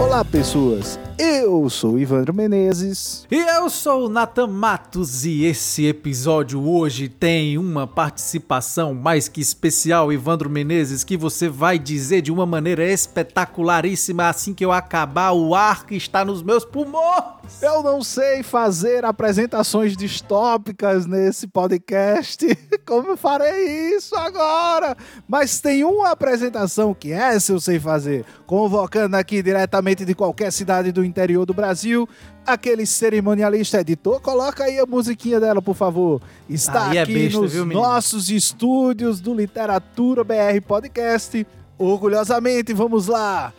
Olá, pessoas. Eu sou Ivandro Menezes. E eu sou o Nathan Matos e esse episódio hoje tem uma participação mais que especial, Ivandro Menezes, que você vai dizer de uma maneira espetacularíssima assim que eu acabar o ar que está nos meus pulmões. Eu não sei fazer apresentações distópicas nesse podcast. Como eu farei isso agora? Mas tem uma apresentação que essa eu sei fazer, convocando aqui diretamente de qualquer cidade do interior do Brasil, aquele cerimonialista editor, coloca aí a musiquinha dela, por favor. Está Aí é aqui besta, nos viu, nossos estúdios do Literatura BR Podcast. Orgulhosamente, vamos lá.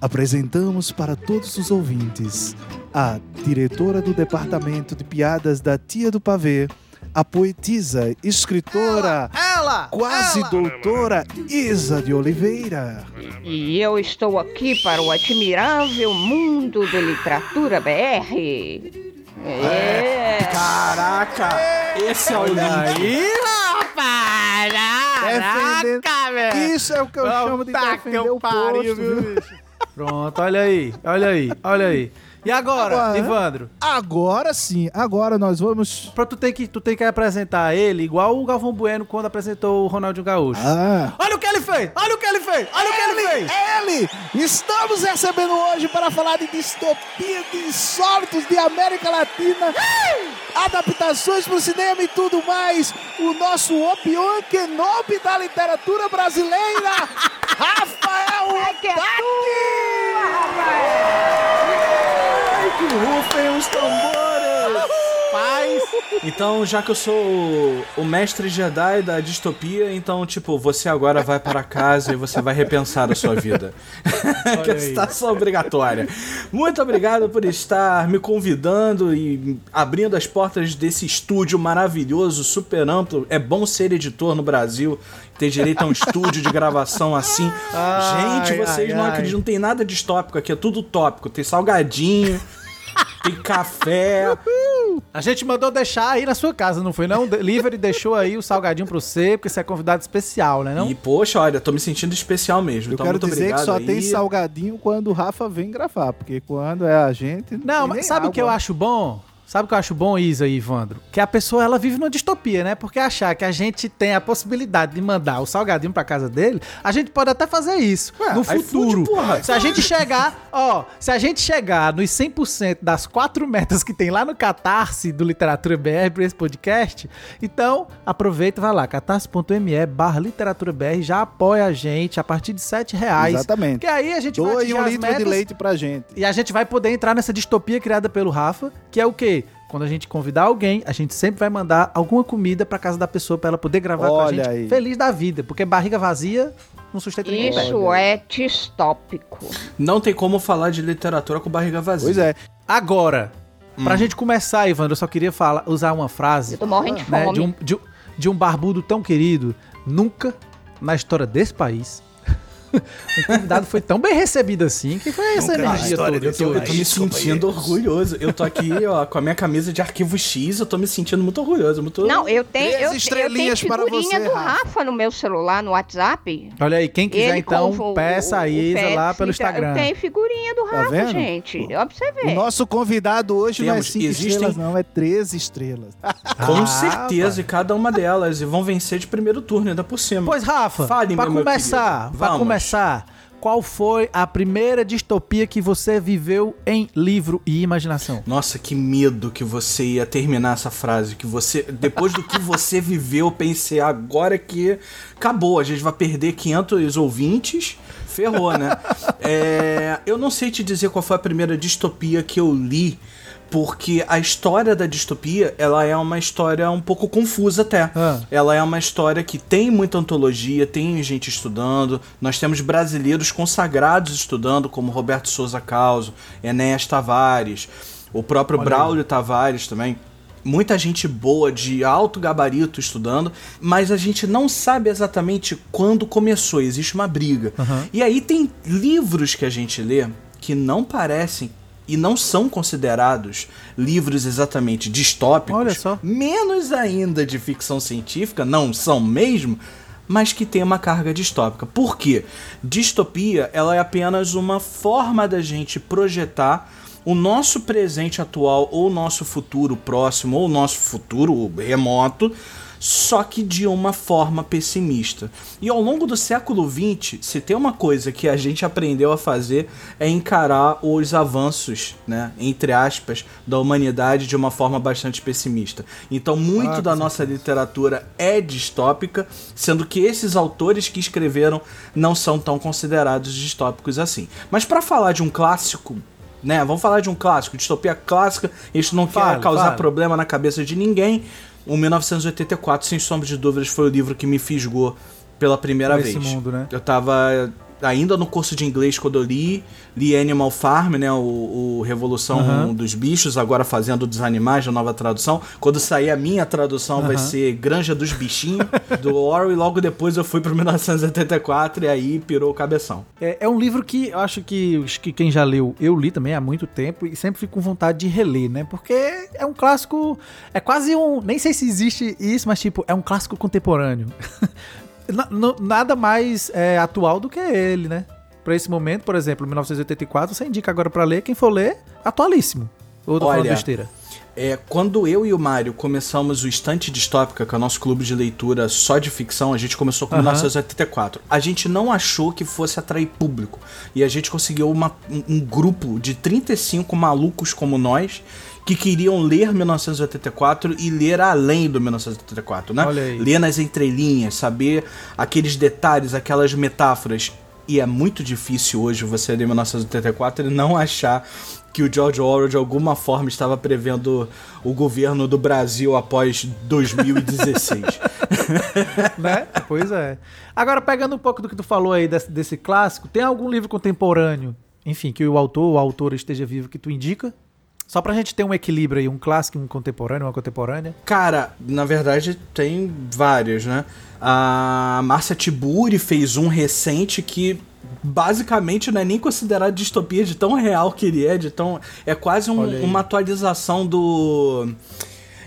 Apresentamos para todos os ouvintes a diretora do Departamento de Piadas da Tia do Pavê, a poetisa, escritora, Ela! Quase doutora Isa de Oliveira. E eu estou aqui para o admirável mundo da literatura BR. É. Caraca! Esse é o link. Aí, rapaz! Caraca, velho! Isso é o que eu chamo de Puta defender que o pariu, posto, viu, viu? bicho? Pronto, olha aí, olha aí, olha aí. E agora, Agora, Ivandro? Agora sim, agora nós vamos... Pra tu tem que tu tem que apresentar ele igual o Galvão Bueno quando apresentou o Ronaldinho Gaúcho. Ah, Olha o que ele fez! Olha o que ele fez! Olha o que ele fez! ele! Estamos recebendo hoje para falar de distopia de insólitos de América Latina, adaptações para o cinema e tudo mais. O nosso Obi-Wan Kenobi da literatura brasileira, Rafael que é Otaki! Que rufem os tambores! Paz! Então, já que eu sou o- o mestre Jedi da distopia, então, tipo, você agora vai para casa e você vai repensar a sua vida. que é situação obrigatória. Muito obrigado por estar me convidando e abrindo as portas desse estúdio maravilhoso, super amplo. É bom ser editor no Brasil, ter direito a um estúdio de gravação assim. Ai, Gente, vocês ai, não ai. acreditam, não tem nada distópico aqui, é tudo tópico. Tem salgadinho, tem café. A gente mandou deixar aí na sua casa, não foi não? O Delivery deixou aí o salgadinho pra você, porque você é convidado especial, né não? E, poxa, olha, tô me sentindo especial mesmo. Eu então, quero muito dizer que só aí. tem salgadinho quando o Rafa vem gravar, porque quando é a gente. Não, tem mas sabe o que eu acho bom? Sabe o que eu acho bom, Isa e Ivandro? Que a pessoa, ela vive numa distopia, né? Porque achar que a gente tem a possibilidade de mandar o salgadinho pra casa dele, a gente pode até fazer isso Ué, no futuro. porra. Se a gente chegar, ó, se a gente chegar nos 100% das quatro metas que tem lá no Catarse do Literatura BR pra esse podcast, então aproveita e vai lá, catarse.me barra literatura BR, já apoia a gente a partir de 7 reais. Exatamente. Porque aí a gente vai Doe atingir um litro de metas leite pra gente. e a gente vai poder entrar nessa distopia criada pelo Rafa, que é o quê? Quando a gente convidar alguém, a gente sempre vai mandar alguma comida pra casa da pessoa pra ela poder gravar com a Olha gente aí. feliz da vida, porque barriga vazia não sustenta ninguém. Isso é distópico. Não tem como falar de literatura com barriga vazia. Pois é. Agora, Hum. pra gente começar, Ivandro, eu só queria falar, usar uma frase Eu tô morrendo de né, fome. de, um, de, de um barbudo tão querido. Nunca na história desse país um convidado foi tão bem recebido assim. que foi essa energia toda? Eu tô, eu tô me sentindo orgulhoso. Eu tô aqui, ó, com a minha camisa de arquivo X, eu tô me sentindo muito orgulhoso. Muito... Não, eu tenho, Três eu, eu tenho figurinha você, do Rafa. Rafa no meu celular, no WhatsApp. Olha aí, quem quiser Ele então, o- peça o- a o Isa Pepsi, lá pelo tá- Instagram. Tem figurinha do Tá Rafa, vendo? gente. Ó, pra você O nosso convidado hoje não é Temos, 5 existem- estrelas, não, é 13 estrelas. Com Ah, certeza, e cada uma delas. E vão vencer de primeiro turno, ainda por cima. Pois, Rafa, Fale, pra começar, pra Vamos. Começar, qual foi a primeira distopia que você viveu em livro e imaginação? Nossa, que medo que você ia terminar essa frase. Que você, depois do que você viveu, eu pensei agora que acabou. A gente vai perder 500 ouvintes. Ferrou, né? É, eu não sei te dizer qual foi a primeira distopia que eu li. Porque a história da distopia, ela é uma história um pouco confusa até. Ah. Ela é uma história que tem muita antologia, tem gente estudando. Nós temos brasileiros consagrados estudando, como Roberto Souza Causo, Enéas Tavares, o próprio Olha Braulio Tavares também. muita gente boa de alto gabarito estudando, mas a gente não sabe exatamente quando começou, existe uma briga. Uhum. E aí tem livros que a gente lê que não parecem e não são considerados livros exatamente distópicos, Olha só. menos ainda de ficção científica, não são mesmo, mas que tem uma carga distópica. Por quê? Distopia, ela é apenas uma forma da gente projetar o nosso presente atual ou o nosso futuro próximo ou o nosso futuro remoto, só que de uma forma pessimista. E ao longo do século XX, se tem uma coisa que a gente aprendeu a fazer é encarar os avanços, né, entre aspas, da humanidade de uma forma bastante pessimista. Então, muito Ah, da nossa literatura é distópica, sendo que esses autores que escreveram não são tão considerados distópicos assim. Mas para falar de um clássico né? Vamos falar de um clássico, distopia clássica. Isso não Fale, quer causar fale. problema na cabeça de ninguém. O 1984, sem sombra de dúvidas, foi o livro que me fisgou pela primeira Nesse vez. mundo, né? Eu tava ainda no curso de inglês quando eu li, li Animal Farm, né, o, o Revolução Aham. dos Bichos, agora fazendo dos animais, a nova tradução. Quando sair a minha tradução vai Aham. ser Granja dos Bichinhos, do Orwell, e logo depois eu fui pro 1984 e aí pirou o cabeção. É, é um livro que eu acho que, acho que quem já leu, eu li também há muito tempo e sempre fico com vontade de reler, né? Porque é um clássico, é quase um, nem sei se existe isso, mas tipo, é um clássico contemporâneo. Nada mais é, atual do que ele, né? Pra esse momento, por exemplo, 1984, você indica agora pra ler, quem for ler, atualíssimo. Ou tô falando Olha, besteira? É, quando eu e o Mário começamos o Estante Distópica, que é o nosso clube de leitura só de ficção, a gente começou com Aham. 1984. A gente não achou que fosse atrair público. E a gente conseguiu uma- um, um grupo de 35 malucos como nós que queriam ler 1984 e ler além do 1984, né? Ler nas entrelinhas, saber aqueles detalhes, aquelas metáforas. E é muito difícil hoje você ler 1984 e não achar que o George Orwell de alguma forma estava prevendo o governo do Brasil após 2016. né? Pois é. Agora, pegando um pouco do que tu falou aí desse, desse clássico, tem algum livro contemporâneo, enfim, que o autor ou a autora esteja vivo que tu indica? Só pra gente ter um equilíbrio aí, um clássico, um contemporâneo, uma contemporânea. Cara, na verdade tem vários, né? A Márcia Tiburi fez um recente que basicamente não é nem considerado distopia de tão real que ele é, de tão é quase um- uma atualização do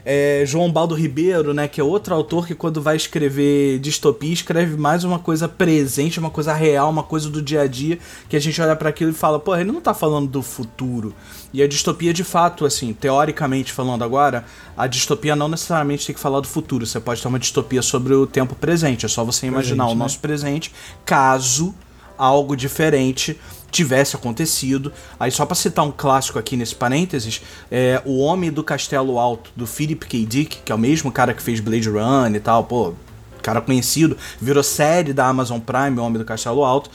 é, João Baldo Ribeiro, né, que é outro autor que quando vai escrever distopia escreve mais uma coisa presente, uma coisa real, uma coisa do dia a dia, que a gente olha pra aquilo e fala, pô, ele não tá falando do futuro. E a distopia, de fato, assim, teoricamente falando agora, a distopia não necessariamente tem que falar do futuro. Você pode ter uma distopia sobre o tempo presente. É só você imaginar Presente, o né? nosso presente, caso algo diferente tivesse acontecido. Aí só pra citar um clássico aqui nesse parênteses, é O Homem do Castelo Alto, do Philip K. Dick, que é o mesmo cara que fez Blade Runner e tal, pô, cara conhecido, virou série da Amazon Prime, O Homem do Castelo Alto.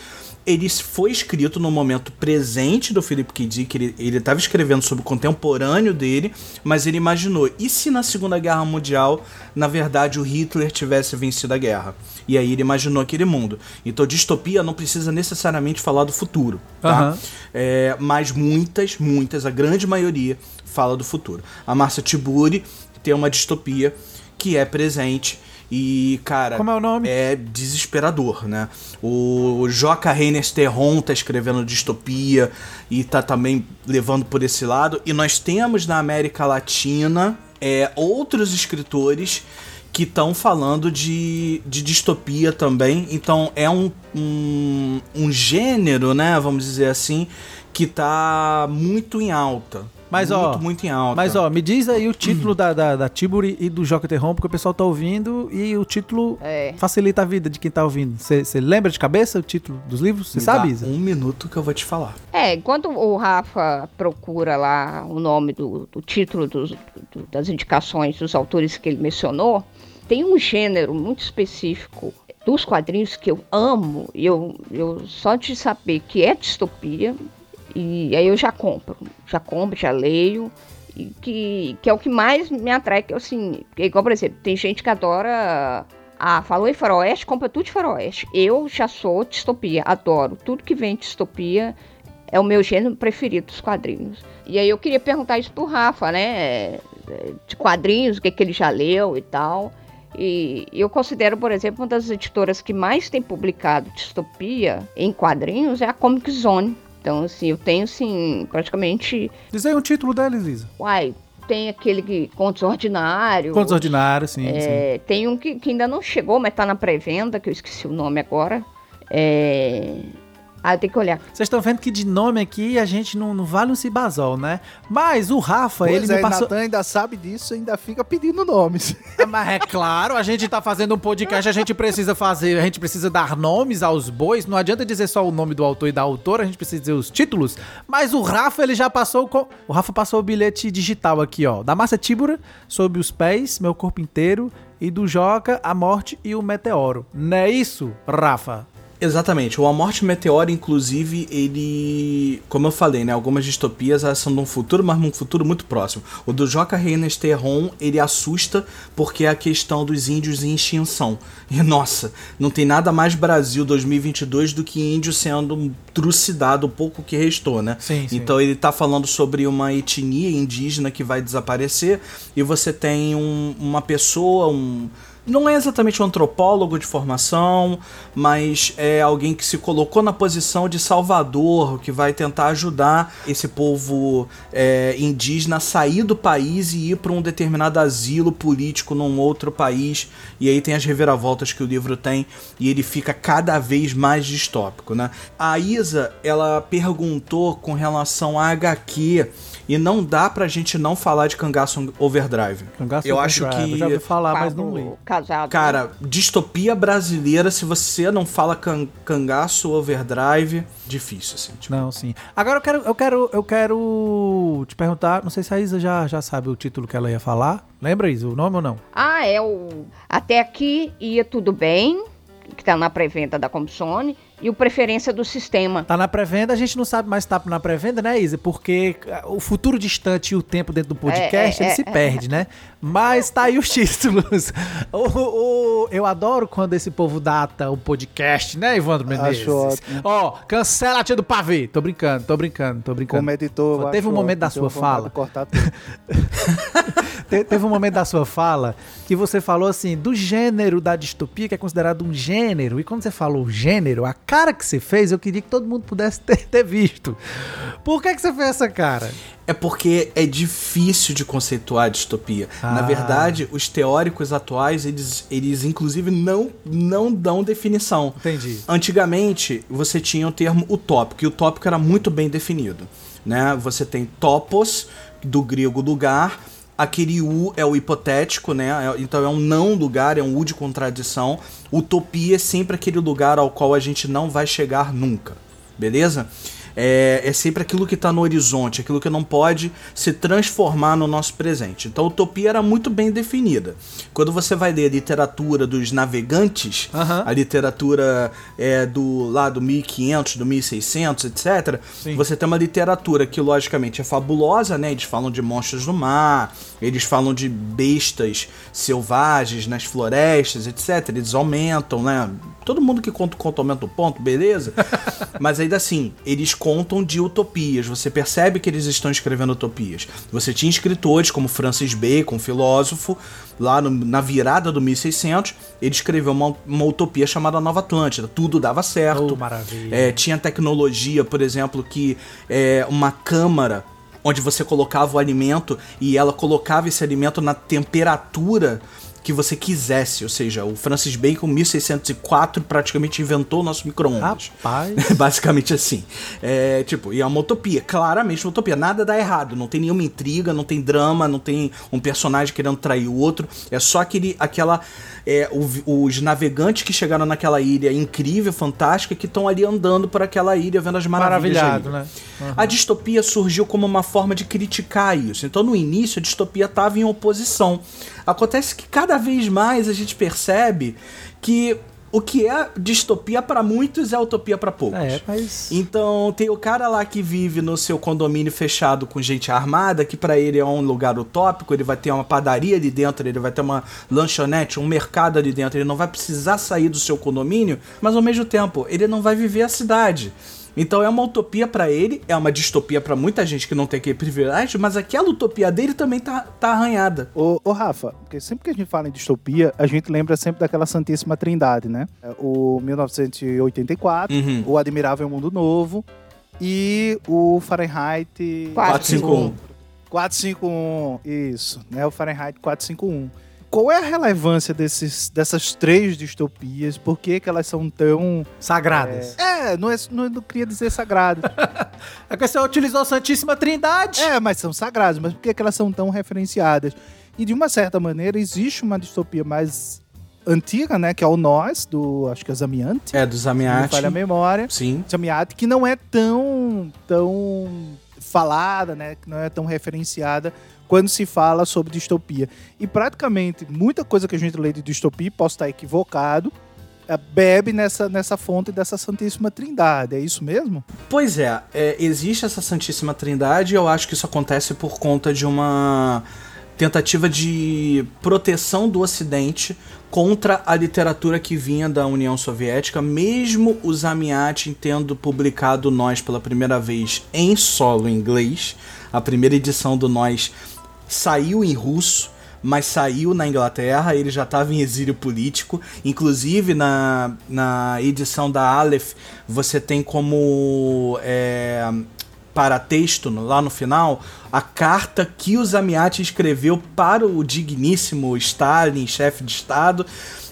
Ele foi escrito no momento presente do Philip K. Dick, ele, ele tava escrevendo sobre o contemporâneo dele, mas ele imaginou, e se na Segunda Guerra Mundial, na verdade, o Hitler tivesse vencido a guerra? E aí ele imaginou aquele mundo. Então, distopia não precisa necessariamente falar do futuro, tá? Aham. É, mas muitas, muitas, a grande maioria fala do futuro. A Márcia Tiburi tem uma distopia que é presente e, cara, Como é o nome? é desesperador, né? O Joca Reines Terron tá escrevendo distopia e tá também levando por esse lado. E nós temos na América Latina é, outros escritores que estão falando de, de distopia também. Então é um, um, um gênero, né? Vamos dizer assim, que tá muito em alta. Mas, muito, ó, muito em alta. Mas ó, me diz aí o título da, da, da Tiburi e do Joca Terron, porque o pessoal tá ouvindo e o título É. facilita a vida de quem tá ouvindo. Você lembra de cabeça o título dos livros? Você sabe, dá Isa? Um minuto que eu vou te falar. É, enquanto o Rafa procura lá o nome do, do título dos- do- das indicações dos autores que ele mencionou, tem um gênero muito específico dos quadrinhos que eu amo, e eu, eu só de saber que é distopia, e aí eu já compro, já compro, já leio, e que, que é o que mais me atrai, que assim, é igual, por exemplo, tem gente que adora ah, falou em faroeste, compra tudo de faroeste. Eu já sou distopia, adoro. Tudo que vem de distopia é o meu gênero preferido dos quadrinhos. E aí eu queria perguntar isso pro Rafa, né? de quadrinhos, o que, que ele já leu e tal. E eu considero, por exemplo, uma das editoras que mais tem publicado distopia em quadrinhos é a Comic Zone. Então, assim, eu tenho, assim, praticamente. Diz aí um título dela, Elisa. Uai, tem aquele que Contos Ordinários. Contos Ordinários, sim, é, sim. Tem um que, que, ainda não chegou, mas tá na pré-venda, que eu esqueci o nome agora. É, ah, tem que olhar. Vocês estão vendo que de nome aqui a gente não, não vale um cibazol, né? Mas o Rafa, pois ele é, me passou. Natan ainda sabe disso ainda fica pedindo nomes. É, mas é claro, a gente tá fazendo um podcast, a gente precisa fazer, a gente precisa dar nomes aos bois. Não adianta dizer só o nome do autor e da autora, a gente precisa dizer os títulos. Mas o Rafa, ele já passou. Com... O Rafa passou o bilhete digital aqui, ó. Da Massa Tíbura, sob os pés, meu corpo inteiro. E do Joca, a morte e o meteoro. Não é isso, Rafa? Exatamente. O A Morte Meteora, inclusive, ele. Como eu falei, né? Algumas distopias elas são de um futuro, mas num futuro muito próximo. O do Joca Reines Terron, ele assusta porque é a questão dos índios em extinção. E nossa, não tem nada mais Brasil 2022 do que índio sendo trucidado o pouco que restou, né? Sim, sim. Então ele tá falando sobre uma etnia indígena que vai desaparecer e você tem um, uma pessoa, um não é exatamente um antropólogo de formação, mas é alguém que se colocou na posição de salvador, que vai tentar ajudar esse povo é, indígena a sair do país e ir para um determinado asilo político num outro país. E aí tem as reviravoltas que o livro tem e ele fica cada vez mais distópico, né? A Isa, ela perguntou com relação a HQ e não dá pra gente não falar de Cangaço Overdrive. Cangaço eu Overdrive. acho que eu já ouvi falar, mas não li. Casado. Cara, distopia brasileira, se você não fala can cangaço overdrive, difícil, assim. Tipo. Não, sim. Agora eu quero, eu quero, eu quero te perguntar, não sei se a Isa já, já sabe o título que ela ia falar. Lembra, Isa, o nome ou não? Ah, é o. Até aqui ia tudo bem, que tá na pré-venda da Comsone, e o Preferência do Sistema. Tá na pré-venda, a gente não sabe mais se tá na pré-venda, né, Isa? Porque o futuro distante e o tempo dentro do podcast, É, é, ele é, se é. perde, né? Mas tá aí os títulos. O, o- eu adoro quando esse povo data o podcast, né, Evandro Menezes? Acho ótimo. Ó, cancela a tia do pavê. Tô brincando, tô brincando, tô brincando. Como editor, Teve um momento da sua fala. Cortar tudo. Teve um momento da sua fala que você falou assim, do gênero da distopia, que é considerado um gênero. E quando você falou gênero, a cara que você fez, eu queria que todo mundo pudesse ter, ter visto. Por que, que você fez essa cara? É porque é difícil de conceituar a distopia. Na Ah. verdade, os teóricos atuais, eles, eles inclusive não, não dão definição. Entendi. Antigamente, você tinha o termo utópico, e o utópico era muito bem definido. Né? Você tem topos, do grego lugar, aquele U é o hipotético, né? É- Então é um não lugar, é um U de contradição. Utopia é sempre aquele lugar ao qual a gente não vai chegar nunca, beleza? É, é sempre aquilo que está no horizonte, aquilo que não pode se transformar no nosso presente. Então, a utopia era muito bem definida. Quando você vai ler a literatura dos navegantes, Aham. a literatura é, do lá do 1500, do 1600, etc. Sim. Você tem uma literatura que logicamente é fabulosa, né? Eles falam de monstros do mar, eles falam de bestas selvagens nas florestas, etc. Eles aumentam, né? Todo mundo que conta o conto aumenta o ponto, beleza? Mas ainda assim, eles contam de utopias. Você percebe que eles estão escrevendo utopias. Você tinha escritores como Francis Bacon, filósofo, lá no- na virada do 1600, ele escreveu uma, uma utopia chamada Nova Atlântida. Tudo dava certo. Oh, maravilha. É, tinha tecnologia, por exemplo, que é uma câmara onde você colocava o alimento e ela colocava esse alimento na temperatura que você quisesse. Ou seja, o Francis Bacon, 1604, praticamente inventou o nosso micro-ondas. Rapaz. Basicamente assim. É, tipo, e é uma utopia, claramente uma utopia. Nada dá errado, não tem nenhuma intriga, não tem drama, não tem um personagem querendo trair o outro. É só aquele, aquela. É, o- os navegantes que chegaram naquela ilha incrível, fantástica, que estão ali andando por aquela ilha, vendo as maravilhas. Maravilhado, ilha. né? A distopia surgiu como uma forma de criticar isso. Então, no início, a distopia estava em oposição. Acontece que cada vez mais a gente percebe que o que é distopia para muitos é utopia para poucos. É, mas. Então, tem o cara lá que vive no seu condomínio fechado com gente armada, que pra ele é um lugar utópico, ele vai ter uma padaria ali dentro, ele vai ter uma lanchonete, um mercado ali dentro, ele não vai precisar sair do seu condomínio, mas ao mesmo tempo, ele não vai viver a cidade. Então é uma utopia para ele, é uma distopia para muita gente que não tem aquele privilégio, mas aquela utopia dele também tá, tá arranhada. Ô, ô, Rafa, porque sempre que a gente fala em distopia, a gente lembra sempre daquela Santíssima Trindade, né? O 1984, Uhum. o Admirável Mundo Novo e o Fahrenheit 451. 451, isso, né? O Fahrenheit 451. Qual é a relevância desses, dessas três distopias? Por que, que elas são tão. Sagradas. É, não, é, não, não queria dizer sagradas. É que você utilizou a Santíssima Trindade. é, mas são sagradas, mas por que, que elas são tão referenciadas? E de uma certa maneira, existe uma distopia mais antiga, né? Que é o Nós, do. Acho que é Zamiante. É, do Se não falha a memória. Sim. Zamiati, que não é tão. tão falada, né? Que não é tão referenciada quando se fala sobre distopia. E praticamente muita coisa que a gente lê de distopia, posso estar equivocado, eh, bebe nessa, nessa fonte dessa Santíssima Trindade. É isso mesmo? Pois é, é, existe essa Santíssima Trindade e eu acho que isso acontece por conta de uma tentativa de proteção do Ocidente contra a literatura que vinha da União Soviética, mesmo o Zamiatin tendo publicado Nós pela primeira vez em solo inglês. A primeira edição do Nós saiu em russo, mas saiu na Inglaterra, ele já estava em exílio político. Inclusive, na, na edição da Aleph, você tem como é, paratexto lá no final a carta que o Zamiati escreveu para o digníssimo Stalin, chefe de Estado,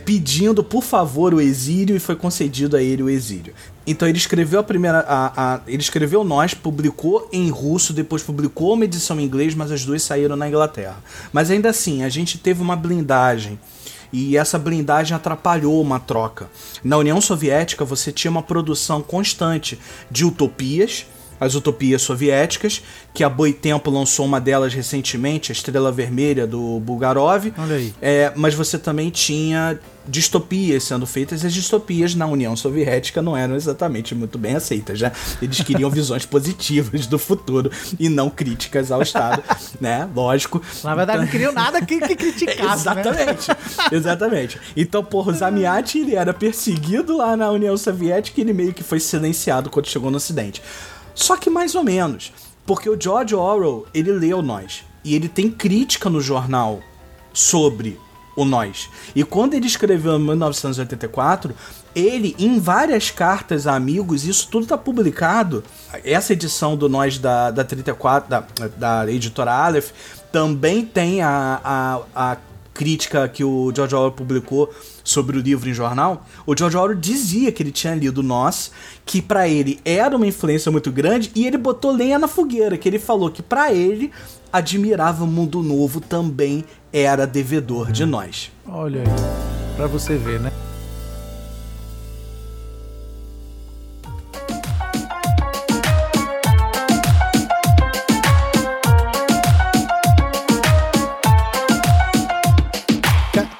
pedindo por favor o exílio e foi concedido a ele o exílio. Então ele escreveu a primeira. A, a- ele escreveu Nós, publicou em russo, depois publicou uma edição em inglês, mas as duas saíram na Inglaterra. Mas ainda assim, a gente teve uma blindagem. E essa blindagem atrapalhou uma troca. Na União Soviética, você tinha uma produção constante de utopias, as utopias soviéticas, que a Boitempo lançou uma delas recentemente, a Estrela Vermelha do Bulgarov. Olha aí. É, mas você também tinha distopias sendo feitas, e as distopias na União Soviética não eram exatamente muito bem aceitas, né? Eles queriam visões positivas do futuro e não críticas ao Estado, né? Lógico. Na verdade, não queriam nada que, que criticasse, né? Exatamente, exatamente. Então, porra, o Zamiati, ele era perseguido lá na União Soviética e ele meio que foi silenciado quando chegou no Ocidente. Só que mais ou menos, porque o George Orwell, ele leu Nós, e ele tem crítica no jornal sobre o Nós. E quando ele escreveu em 1984, ele, em várias cartas a amigos, isso tudo tá publicado. Essa edição do Nós da, da 34, da, da editora Aleph, também tem a, a, a crítica que o George Orwell publicou sobre o livro em jornal, o George Orwell dizia que ele tinha lido Nós, que pra ele era uma influência muito grande e ele botou lenha na fogueira, que ele falou que pra ele Admirável Mundo Novo também era devedor de Nós. Olha aí. Pra você ver, né?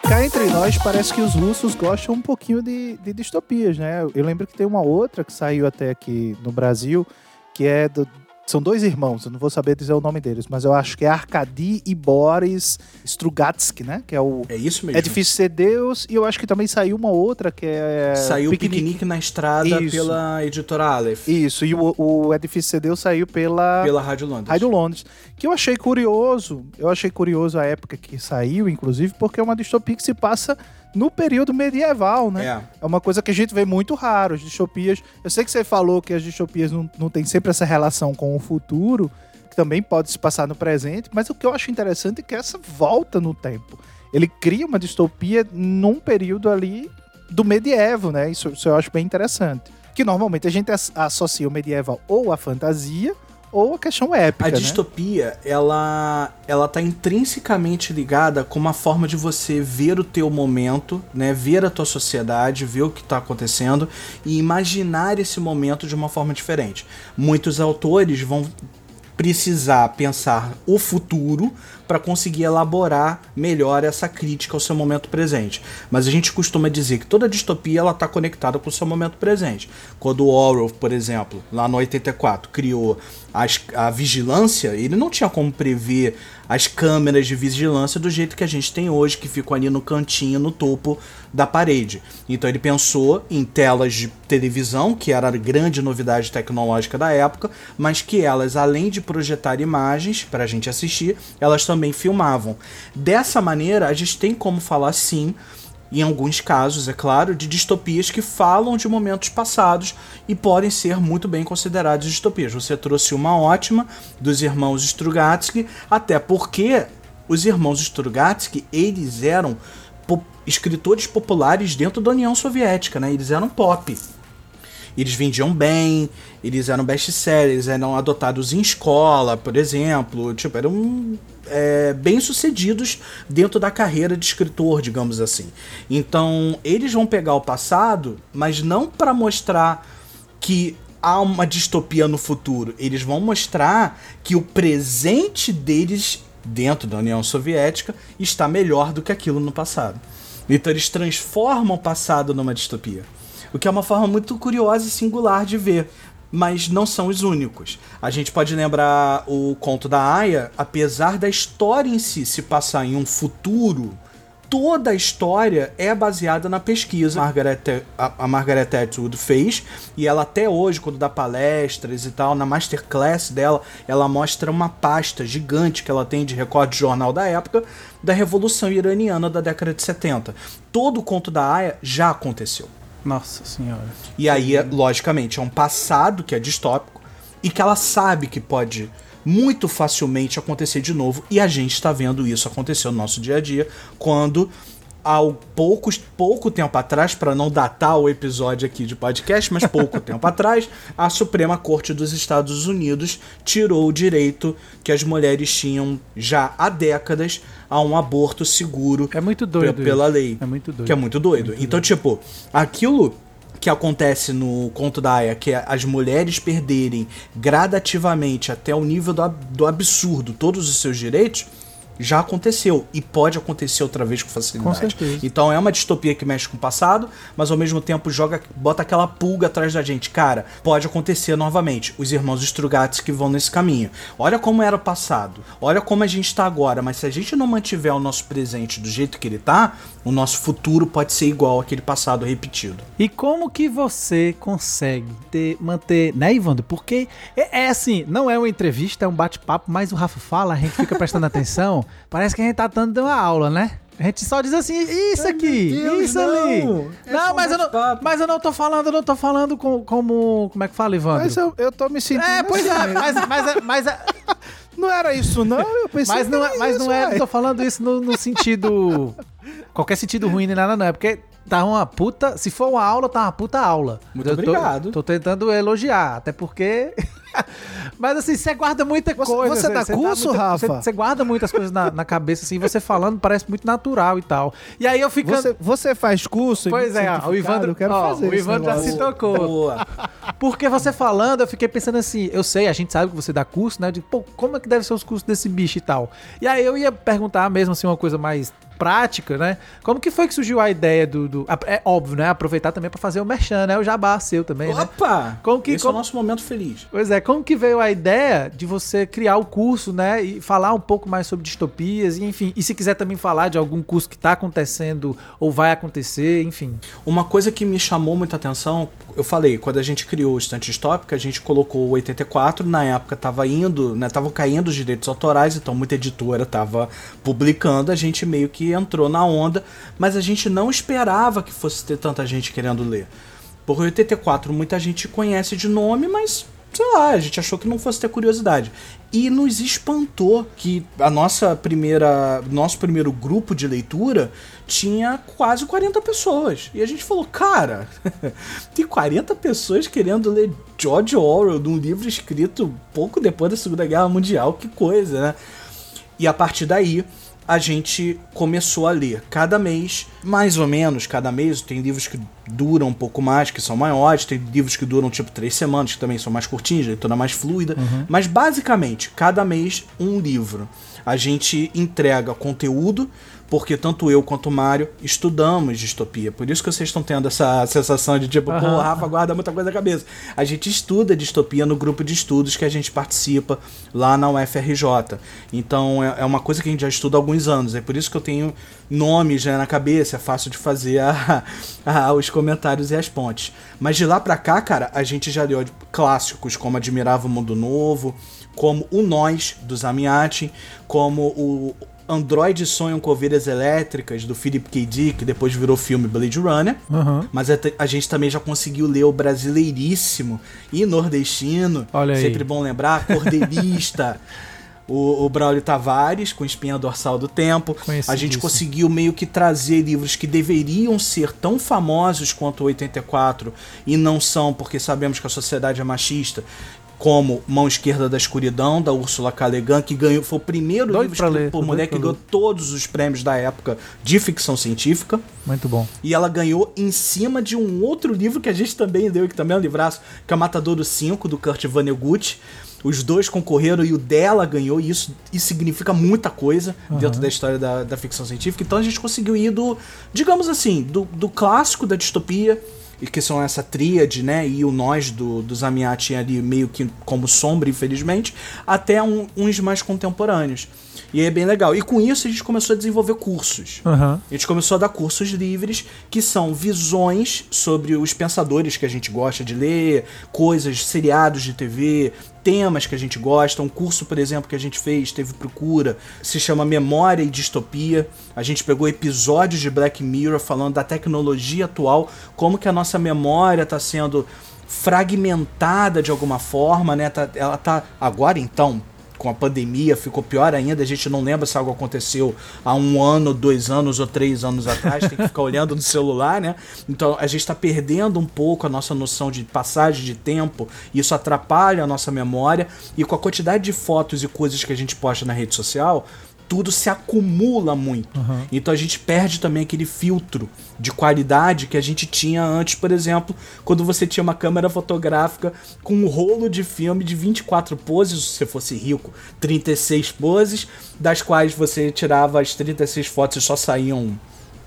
Cá, entre nós, parece que os russos gostam um pouquinho de, de distopias, né? Eu lembro que tem uma outra que saiu até aqui no Brasil, que é do. São dois irmãos, eu não vou saber dizer o nome deles, mas eu acho que é Arkady e Boris Strugatsky, né? Que é o. É isso mesmo. É difícil ser Deus, e eu acho que também saiu uma outra que é. Saiu Piquenique, na Estrada Isso. pela editora Aleph, Isso, e o, o É Difícil Ser Deus saiu pela. pela Rádio Londres. Rádio Londres. Que eu achei curioso. Eu achei curioso a época que saiu, inclusive, porque é uma distopia que se passa no período medieval, né? É. É uma coisa que a gente vê muito raro. As distopias. Eu sei que você falou que as distopias não, não tem sempre essa relação com o futuro, que também pode se passar no presente, mas o que eu acho interessante é que essa volta no tempo. Ele cria uma distopia num período ali do medievo, né? Isso, isso eu acho bem interessante. Que normalmente a gente as- associa o medieval ou à fantasia ou à questão épica, A né? distopia, ela, ela tá intrinsecamente ligada com uma forma de você ver o teu momento, né? Ver a tua sociedade, ver o que tá acontecendo e imaginar esse momento de uma forma diferente. Muitos autores vão precisar pensar o futuro para conseguir elaborar melhor essa crítica ao seu momento presente. Mas a gente costuma dizer que toda distopia ela está conectada com o seu momento presente. Quando o Orwell, por exemplo, lá no 84, criou as, a vigilância, ele não tinha como prever as câmeras de vigilância do jeito que a gente tem hoje, que ficam ali no cantinho, no topo da parede. Então ele pensou em telas de televisão, que era a grande novidade tecnológica da época, mas que elas, além de projetar imagens para a gente assistir, elas também filmavam. Dessa maneira, a gente tem como falar sim em alguns casos, é claro, de distopias que falam de momentos passados e podem ser muito bem consideradas distopias. Você trouxe uma ótima dos irmãos Strugatsky, até porque os irmãos Strugatsky, eles eram po escritores populares dentro da União Soviética, né? Eles eram pop. Eles vendiam bem, eles eram best-sellers, eram adotados em escola, por exemplo, tipo, eram é, bem sucedidos dentro da carreira de escritor, digamos assim. Então, eles vão pegar o passado, mas não para mostrar que há uma distopia no futuro. Eles vão mostrar que o presente deles dentro da União Soviética está melhor do que aquilo no passado. Então eles transformam o passado numa distopia. O que é uma forma muito curiosa e singular de ver. Mas não são os únicos. A gente pode lembrar o conto da Aya, apesar da história em si se passar em um futuro toda a história é baseada na pesquisa que a, a Margaret Atwood fez. E ela até hoje, quando dá palestras e tal, na masterclass dela, ela mostra uma pasta gigante que ela tem de recorde de jornal da época da Revolução Iraniana da década de 70. Todo o conto da Aya já aconteceu. Nossa senhora. E aí, é, logicamente, é um passado que é distópico e que ela sabe que pode muito facilmente acontecer de novo. E a gente está vendo isso acontecer no nosso dia a dia quando há poucos, pouco tempo atrás, para não datar o episódio aqui de podcast, mas pouco tempo atrás, a Suprema Corte dos Estados Unidos tirou o direito que as mulheres tinham já há décadas a um aborto seguro é muito doido pela lei. É muito doido. Que é muito doido. Muito então, doido. tipo, aquilo que acontece no conto da Aya, que é as mulheres perderem gradativamente até o nível do, do absurdo todos os seus direitos, já aconteceu e pode acontecer outra vez com facilidade. Com certeza. Então é uma distopia que mexe com o passado, mas ao mesmo tempo joga, bota aquela pulga atrás da gente. Cara, pode acontecer novamente. Os irmãos Strugatsky que vão nesse caminho. Olha como era o passado. Olha como a gente está agora, mas se a gente não mantiver o nosso presente do jeito que ele tá, o nosso futuro pode ser igual àquele passado repetido. E como que você consegue ter, manter, né, Ivandro? Porque é, é assim, não é uma entrevista, é um bate-papo, mas o Rafa fala, a gente fica prestando atenção. Parece que a gente tá dando uma aula, né? A gente só diz assim, isso aqui, Deus, isso não. ali. É não, mas eu não, mas eu não tô falando, eu não tô falando com, como. Como é que fala, Ivandro? Mas eu, eu tô me sentindo. É, pois assim é, mesmo. mas, mas, mas, Não era isso, não? Eu pensei mas não que é, era mas isso, não é, tô falando isso no, no sentido. Qualquer sentido ruim nem nada, não. É porque tá uma puta. Se for uma aula, tá uma puta aula. Muito Eu tô- obrigado. Tô, tentando elogiar, até porque. Mas assim, você guarda muita Você- coisa. você dá curso, muito- Rafa? Você, você guarda muitas coisas na, na cabeça, assim, você falando parece muito natural e tal. E aí eu ficando. Você, você faz curso? Pois é, o Ivandro, Eu quero ó, fazer o Ivandro já se tocou. Boa. Porque você falando, eu fiquei pensando assim, eu sei, a gente sabe que você dá curso, né? De, pô, como é que deve ser os cursos desse bicho e tal. E aí eu ia perguntar mesmo assim, uma coisa mais prática, né? Como que foi que surgiu a ideia do. do- é óbvio, né? Aproveitar também pra fazer o merchan, né? O jabá seu também, né? Opa! Como que- Esse é como- o nosso momento feliz. Pois é, como que veio a ideia de você criar o curso, né? E falar um pouco mais sobre distopias, e, enfim. E se quiser também falar de algum curso que tá acontecendo ou vai acontecer, enfim. Uma coisa que me chamou muita atenção, eu falei, quando a gente criou o Estante Distópica, a gente colocou o 84, na época tava indo, né, tava caindo os direitos autorais, então muita editora tava publicando, a gente meio que entrou na onda, mas a gente não esperava que fosse ter tanta gente querendo ler. Porque o 84 muita gente conhece de nome, mas sei lá, a gente achou que não fosse ter curiosidade. E nos espantou que a nossa primeira, nosso primeiro grupo de leitura tinha quase 40 pessoas. E a gente falou, cara, tem 40 pessoas querendo ler George Orwell de um livro escrito pouco depois da Segunda Guerra Mundial, que coisa, né? E a partir daí, a gente começou a ler cada mês, mais ou menos cada mês. Tem livros que duram um pouco mais, que são maiores, tem livros que duram tipo três semanas, que também são mais curtinhos, leitura mais fluida. Uhum. Mas basicamente, cada mês um livro. A gente entrega conteúdo, porque tanto eu quanto o Mário estudamos distopia. Por isso que vocês estão tendo essa sensação de tipo, pô, Aham. o Rafa guarda muita coisa na cabeça. A gente estuda distopia no grupo de estudos que a gente participa lá na UFRJ. Então é é uma coisa que a gente já estuda há alguns anos. É por isso que eu tenho nomes né, na cabeça, é fácil de fazer a- a- os comentários e as pontes. Mas de lá pra cá, cara, a gente já leu clássicos como Admirável Mundo Novo, como O Nós, do Zamiati, como o Android Sonham com Ovelhas Elétricas, do Philip K. Dick, que depois virou filme Blade Runner. Aham. Mas a, a gente também já conseguiu ler o Brasileiríssimo e Nordestino. Olha aí. Sempre bom lembrar, Cordelista. O, o Braulio Tavares, com Espinha Dorsal do Tempo. A gente Conhecidíssimo. conseguiu meio que trazer livros que deveriam ser tão famosos quanto o 84 e não são, porque sabemos que a sociedade é machista. Como Mão Esquerda da Escuridão, da Ursula K. Le Guin, que ganhou, foi o primeiro Doido livro escrito ler, por mulher que ganhou todos os prêmios da época de ficção científica. Muito bom. E ela ganhou em cima de um outro livro que a gente também deu, que também é um livraço, que é o Matadouro 5, do Kurt Vonnegut. Os dois concorreram e o dela ganhou, e isso, isso significa muita coisa dentro da história da, da ficção científica. Então a gente conseguiu ir do, digamos assim, do, do clássico da distopia, e que são essa tríade, né? E o nós do, do Zamiati ali meio que como sombra, infelizmente, até um- uns mais contemporâneos. E é bem legal. E com isso a gente começou a desenvolver cursos. Aham. A gente começou a dar cursos livres, que são visões sobre os pensadores que a gente gosta de ler, coisas, seriados de TV, temas que a gente gosta. Um curso, por exemplo, que a gente fez, teve procura, se chama Memória e Distopia. A gente pegou episódios de Black Mirror falando da tecnologia atual, como que a nossa memória está sendo fragmentada de alguma forma, né? Tá- ela tá agora então com a pandemia ficou pior ainda, a gente não lembra se algo aconteceu há um ano, dois anos ou três anos atrás, tem que ficar olhando no celular, né? Então a gente está perdendo um pouco a nossa noção de passagem de tempo, isso atrapalha a nossa memória, e com a quantidade de fotos e coisas que a gente posta na rede social, tudo se acumula muito. Então a gente perde também aquele filtro de qualidade que a gente tinha antes, por exemplo, quando você tinha uma câmera fotográfica com um rolo de filme de 24 poses, se você fosse rico, 36 poses, das quais você tirava as 36 fotos e só saíam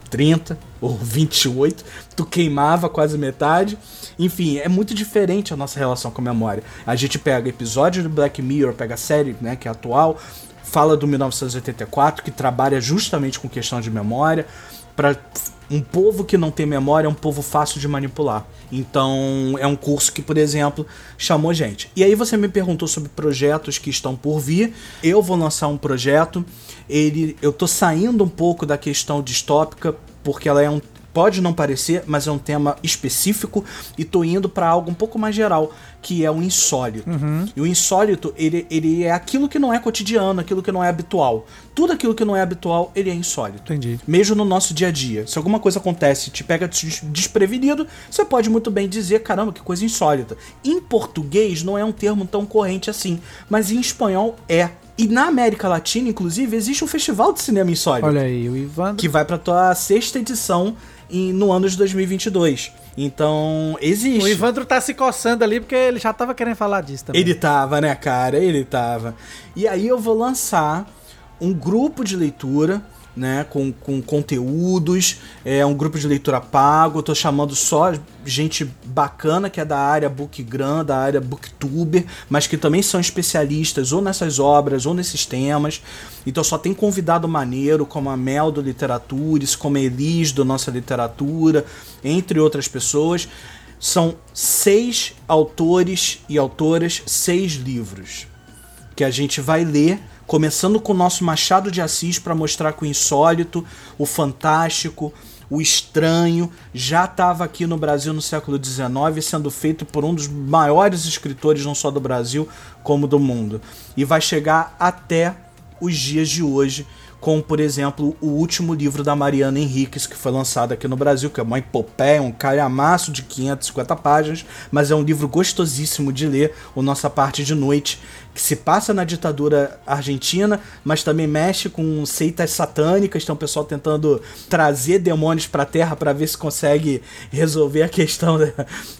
30 ou 28, tu queimava quase metade. Enfim, é muito diferente a nossa relação com a memória. A gente pega episódio do Black Mirror, pega a série, né, que é atual, fala do 1984, que trabalha justamente com questão de memória, para um povo que não tem memória é um povo fácil de manipular. Então, é um curso que, por exemplo, chamou gente. E aí você me perguntou sobre projetos que estão por vir. Eu vou lançar um projeto. Ele, eu tô saindo um pouco da questão distópica, porque ela é um pode não parecer, mas é um tema específico e tô indo para algo um pouco mais geral, que é o insólito. E o insólito, ele, ele é aquilo que não é cotidiano, aquilo que não é habitual. Tudo aquilo que não é habitual, ele é insólito. Entendi. Mesmo no nosso dia a dia. Se alguma coisa acontece e te pega des- desprevenido, você pode muito bem dizer, caramba, que coisa insólita. Em português não é um termo tão corrente assim, mas em espanhol é. E na América Latina, inclusive, existe um festival de cinema insólito Olha aí, o Ivan. que vai pra tua sexta edição em- no ano de 2022. Então, existe. O Ivandro tá se coçando ali porque ele já tava querendo falar disso também. Ele tava, né, cara? Ele tava. E aí eu vou lançar um grupo de leitura, né, com, com conteúdos, é um grupo de leitura pago. Tô chamando só gente bacana que é da área Bookgram, da área Booktuber, mas que também são especialistas ou nessas obras ou nesses temas. Então só tem convidado maneiro, como a Mel do Literatures, como a Elis do Nossa Literatura, entre outras pessoas. São seis autores e autoras, seis livros que a gente vai ler, começando com o nosso Machado de Assis para mostrar que o insólito, o fantástico, o estranho já estava aqui no Brasil no século XIX, sendo feito por um dos maiores escritores não só do Brasil como do mundo, e vai chegar até os dias de hoje como por exemplo o último livro da Mariana Henriques, que foi lançado aqui no Brasil, que é uma epopeia, um calhamaço de 550 páginas, mas é um livro gostosíssimo de ler, o Nossa Parte de Noite, que se passa na ditadura argentina, mas também mexe com seitas satânicas, então o pessoal tentando trazer demônios para a Terra para ver se consegue resolver a questão da,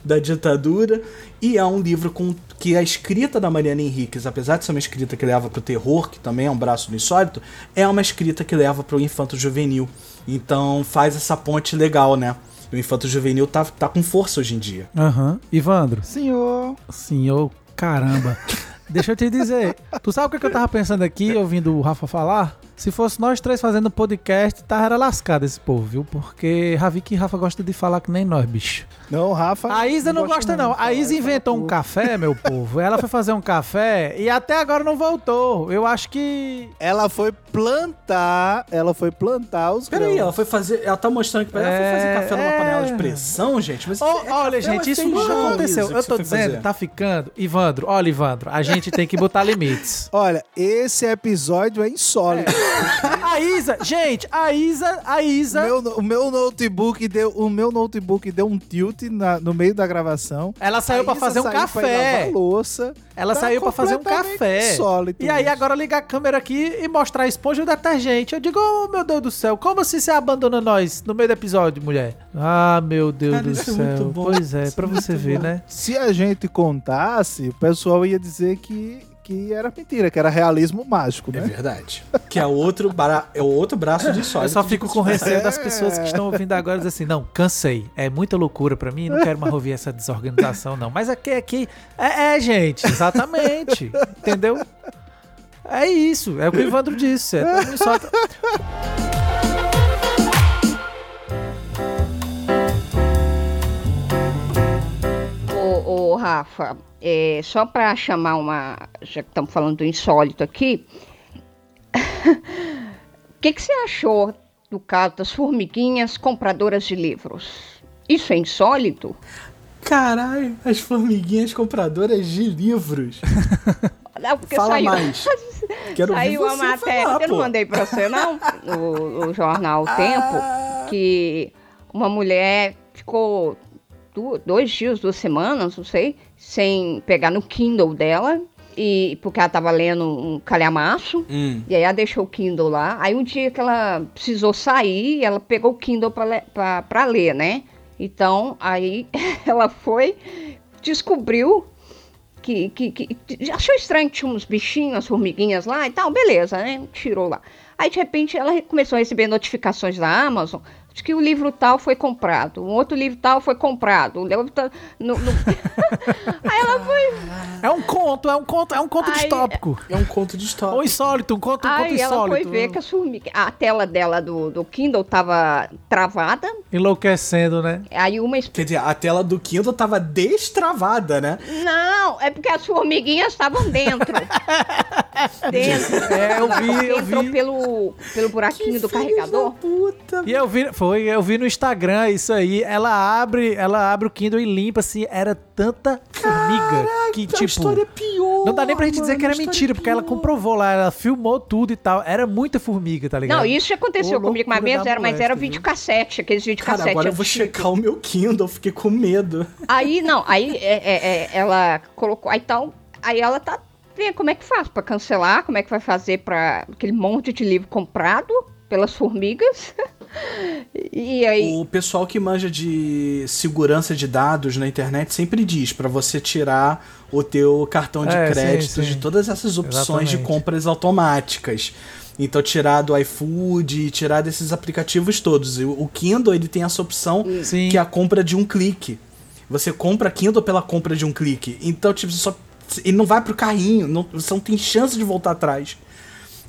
da ditadura. E é um livro com que a escrita da Mariana Henriques, apesar de ser uma escrita que leva para o terror, que também é um braço do insólito, é uma escrita que leva para o infanto juvenil. Então faz essa ponte legal, né? O infanto juvenil tá, tá com força hoje em dia. Aham. Uhum. Ivandro. Senhor. Senhor, caramba. Deixa eu te dizer, tu sabe o que, que eu tava pensando aqui, ouvindo o Rafa falar? Se fosse nós três fazendo podcast, tava era lascado esse povo, viu? Porque Ravik e Rafa gostam de falar que nem nós, bicho. Não, Rafa. A Isa não, não gosta, não. A Isa inventou um café, meu povo. Ela foi fazer um café e até agora não voltou. Eu acho que. Ela foi plantar. Ela foi plantar os Peraí, ela foi fazer. Ela tá mostrando que ela é, foi fazer café numa é... panela de pressão, gente. Mas oh, é olha, gente, isso nunca aconteceu. Eu tô dizendo, fazer. tá ficando. Ivandro, olha, Ivandro, a gente tem que botar limites. Olha, esse episódio é insólito. a Isa, gente, a Isa, a Isa. O meu, o meu notebook deu, o meu notebook deu um tilt na, no meio da gravação. Ela saiu para fazer um café. louça. Ela tá saiu para fazer um café. Sólido e aí agora ligar a câmera aqui e mostrar a esponja e o detergente. Eu digo, oh meu Deus do céu, como assim você abandona nós no meio do episódio, mulher? Ah, meu Deus Cara, do é céu. É pois é, para você ver, né? Se a gente contasse, o pessoal ia dizer que que era mentira, que era realismo mágico, é né? É verdade. que é outro, bra... é outro braço de sólido. Eu só fico com receio das pessoas que estão ouvindo agora dizer assim, não, cansei. É muita loucura para mim, não quero mais ouvir essa desorganização, não. Mas aqui, aqui, é, é gente, exatamente. entendeu? É isso, é o que o Evandro disse. É só... Rafa, é, só para chamar uma. Já que estamos falando do insólito aqui. O que, que você achou do caso das formiguinhas compradoras de livros? Isso é insólito? Caralho, as formiguinhas compradoras de livros. Não, Fala saiu, mais. Quero saiu a matéria. Falar, eu não mandei para você, não? O, o jornal o Tempo, ah. que uma mulher ficou dois dias, duas semanas, não sei, sem pegar no Kindle dela. E porque ela tava lendo um calhamaço, hum. e aí ela deixou o Kindle lá. Aí um dia que ela precisou sair, ela pegou o Kindle para ler, né? Então, aí ela foi, descobriu que, que, que, achou estranho que tinha uns bichinhos, as formiguinhas lá e tal, beleza, né? Tirou lá. Aí de repente ela começou a receber notificações da Amazon de que o livro tal foi comprado, um outro livro tal foi comprado, o livro tal, no, no... Aí ela foi. É um conto, é um conto, é um conto Aí, distópico. É um conto distópico. Ou insólito, um conto, um Aí conto ela insólito. foi ver que a, formiga, a tela dela do, do Kindle tava travada. Enlouquecendo, né? Aí uma. Quer dizer, a tela do Kindle tava destravada, né? Não, é porque as formiguinhas estavam dentro. dentro. É, eu vi, eu Entrou vi. pelo, pelo buraquinho que do carregador. Puta, e eu vi, foi, eu vi no Instagram isso aí. Ela abre, ela abre o Kindle e limpa assim, era tanta formiga Caraca, que tipo, história é pior. Não dá nem pra gente mano, dizer que era mentira, porque ela comprovou lá, ela filmou tudo e tal. Era muita formiga, tá ligado? Não, isso já aconteceu Ô, comigo uma vez, era, mas era videocassete, aqueles videocassete. Cara, agora eu vou checar o meu Kindle, fiquei com medo. Aí, não, aí é, é, é, ela colocou, aí tal, aí ela tá vendo como é que faz para cancelar, como é que vai fazer para aquele monte de livro comprado pelas formigas. e aí... O pessoal que manja de segurança de dados na internet sempre diz para você tirar o teu cartão de é, crédito sim, sim. de todas essas opções Exatamente. de compras automáticas. Então tirar do iFood, tirar desses aplicativos todos. O Kindle ele tem essa opção sim. que é a compra de um clique. Você compra Kindle pela compra de um clique. Então, tipo, você só ele não vai pro carrinho, não, você não tem chance de voltar atrás.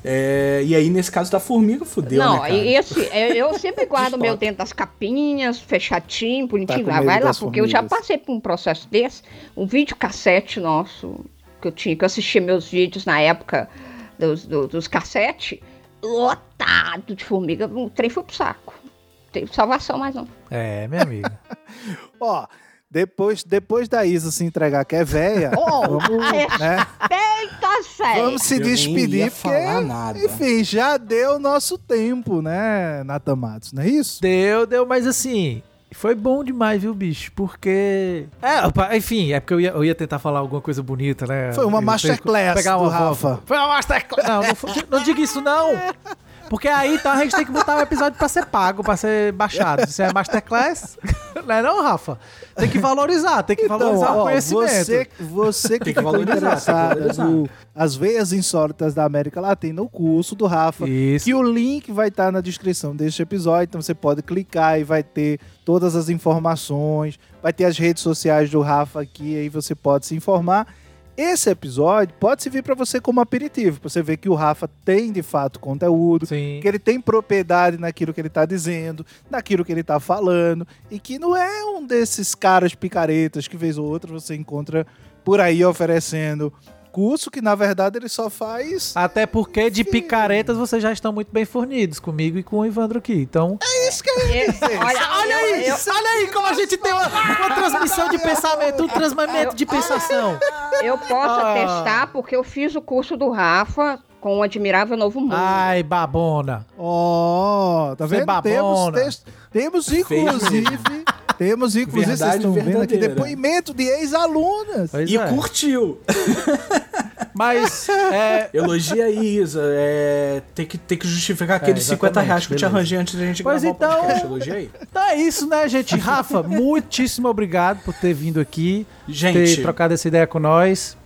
É, e aí, nesse caso da formiga, fudeu, Não, né, esse, eu sempre guardo meu dentro das capinhas, fechadinho, bonitinho. Tá vai lá, porque eu já passei por um processo desse. Um vídeo cassete nosso, que eu tinha, que eu assistia meus vídeos na época dos, dos, dos cassete, lotado de formiga. O trem foi pro saco. Não teve salvação mais não. É, minha amiga. Ó... Depois, depois da Isa se entregar que é véia, oh, vamos, né? Eita sério. Vamos se Eu despedir, porque, falar nada. enfim, já deu o nosso tempo, né, Nathan Matos, não é isso? Deu, deu, mas assim. Foi bom demais, viu, bicho? Porque. É, opa, enfim, é porque eu ia, eu ia tentar falar alguma coisa bonita, né? Foi uma Eu masterclass pegar do uma Rafa. Foi uma masterclass. Não, não, foi- não diga isso, não. Porque aí então a gente tem que botar o episódio pra ser pago, pra ser baixado. Se é masterclass, não é não, Rafa? Tem que valorizar, tem que valorizar o Então, ó, conhecimento. você, você que Tem que ficou valorizar, interessada valorizar. no As Veias Insólitas da América Latina, o curso do Rafa, Isso. que o link vai estar na descrição deste episódio, então você pode clicar e vai ter todas as informações, vai ter as redes sociais do Rafa aqui, aí você pode se informar. Esse episódio pode servir para você como aperitivo, pra você ver que o Rafa tem de fato conteúdo, Sim. que ele tem propriedade naquilo que ele tá dizendo, naquilo que ele tá falando, e que não é um desses caras picaretas que vez ou outra você encontra por aí oferecendo curso que na verdade ele só faz. Até porque de picaretas vocês já estão muito bem fornidos comigo e com o Ivandro aqui. Então. isso que eu ia dizer. É, Olha, Olha eu- aí, eu- olha aí como a gente tem uma, uma transmissão de pensamento, um transmamento de pensação. Eu posso Ah. atestar porque eu fiz o curso do Rafa com o Admirável Novo Mundo. Ai, babona. Ó, tá Você é vendo? Temos, babona. texto- temos inclusive, temos inclusive, vocês Verdade estão vendo aqui verdadeira. depoimento de ex-alunas. E é. curtiu. Mas, é, Elogia aí, Isa. É, tem, que, tem que justificar aqueles 50 exatamente, reais que eu te arranjei antes da gente Pois gravar então- o podcast. Elogia aí. é isso, né, gente? Rafa, muitíssimo obrigado por ter vindo aqui, Gente, ter trocado essa ideia com nós.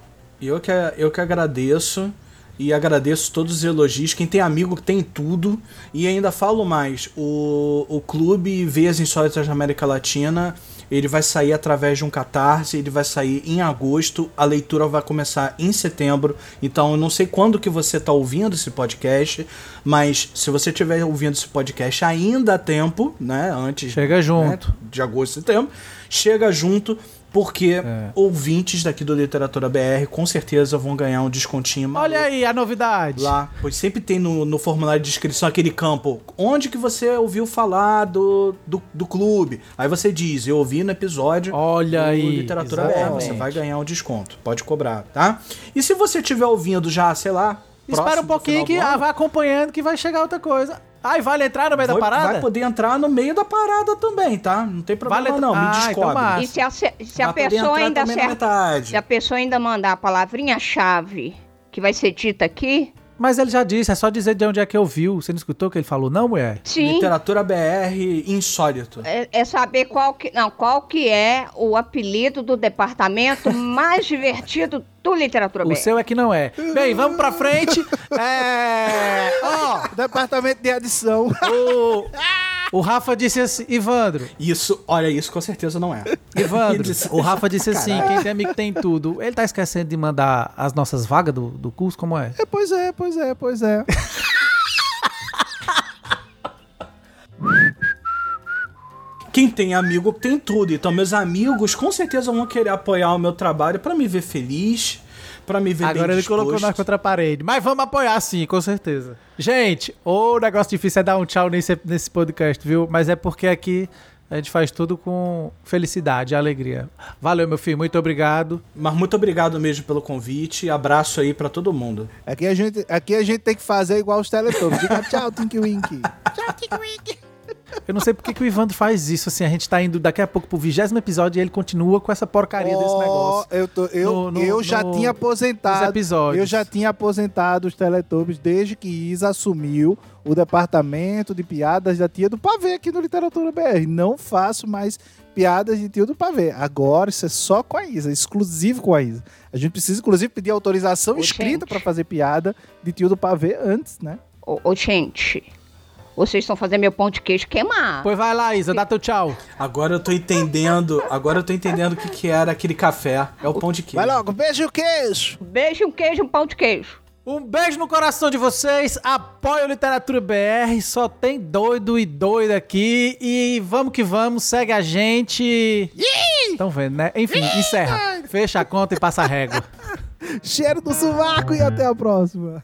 eu que, eu que agradeço. E agradeço todos os elogios. Quem tem amigo tem tudo. E ainda falo mais: o, o Clube Veias Insólitas da América Latina. Ele vai sair através de um catarse, ele vai sair em agosto, a leitura vai começar em setembro. Então eu não sei quando que você está ouvindo esse podcast, mas se você estiver ouvindo esse podcast ainda há tempo, né? Antes Chega junto. né, de agosto e setembro, chega junto, porque É. ouvintes daqui do Literatura BR com certeza vão ganhar um descontinho maluco Olha aí a novidade. lá. Pois sempre tem no, no formulário de inscrição aquele campo. Onde que você ouviu falar do, do, do clube? Aí você diz, eu ouvi no episódio Olha do aí, Literatura BR. exatamente. Você vai ganhar um desconto. Pode cobrar, tá? E se você estiver ouvindo já, sei lá... Espera um pouquinho que ah, vai acompanhando que vai chegar outra coisa. Ai, vale entrar no meio da vai- parada? Vai poder entrar no meio da parada também, tá? Não tem problema Vale- não, me Ah, então descobre. massa. E se a, se se a pessoa ainda acerta, se a pessoa ainda mandar a palavrinha-chave que vai ser dita aqui, Mas ele já disse, é só dizer de onde é que eu viu. Você não escutou o que ele falou, não, mulher? sim, Literatura BR insólito. é, é saber qual que, não, qual que é o apelido do departamento mais divertido do Literatura O BR. seu é que não é. Bem, vamos pra frente. É. Ó, Departamento de adição. o, o Rafa disse assim, Ivandro, Isso, olha, isso com certeza não é. Disse- o Rafa disse assim, quem tem amigo tem tudo. Ele tá esquecendo de mandar as nossas vagas do, do curso, como é? É, pois é, pois é, pois é. Quem tem amigo tem tudo. Então, meus amigos com certeza vão querer apoiar o meu trabalho pra me ver feliz, pra me ver Agora ele colocou disposto. nós contra a parede. Mas vamos apoiar sim, com certeza. Gente, o negócio difícil é dar um tchau nesse, nesse podcast, viu? Mas é porque aqui a gente faz tudo com felicidade e alegria. Valeu, meu filho. Muito obrigado. Mas muito obrigado mesmo pelo convite. Abraço aí pra todo mundo. Aqui a gente, aqui a gente tem que fazer igual os Teletubbies. Diga tchau, Tinky Winky. Eu não sei porque que o Ivandro faz isso, assim. A gente tá indo daqui a pouco pro vigésimo episódio e ele continua com essa porcaria desse Ó, negócio. Eu, tô, eu, No- no- eu já no- tinha aposentado. Eu já tinha aposentado os Teletubbies desde que Isa assumiu o departamento de piadas da tia do pavê aqui no Literatura BR. Não faço mais piadas de tio do pavê. Agora isso é só com a Isa, exclusivo com a Isa. A gente precisa, inclusive, pedir autorização Ô, escrita para fazer piada de tio do pavê antes, né? Ô, gente, vocês estão fazendo meu pão de queijo queimar. Pois vai lá, Isa, dá teu tchau. Agora eu tô entendendo. Agora eu tô entendendo o que, que era aquele café. É o pão de queijo. Vai logo, beijo e o queijo. Beijo, um queijo, um pão de queijo. Um beijo no coração de vocês. Apoie o Literatura BR. Só tem doido e doido aqui. E vamos que vamos. Segue a gente. Estão vendo, né? Enfim, encerra. Fecha a conta e passa a régua. Cheiro do sovaco e até a próxima.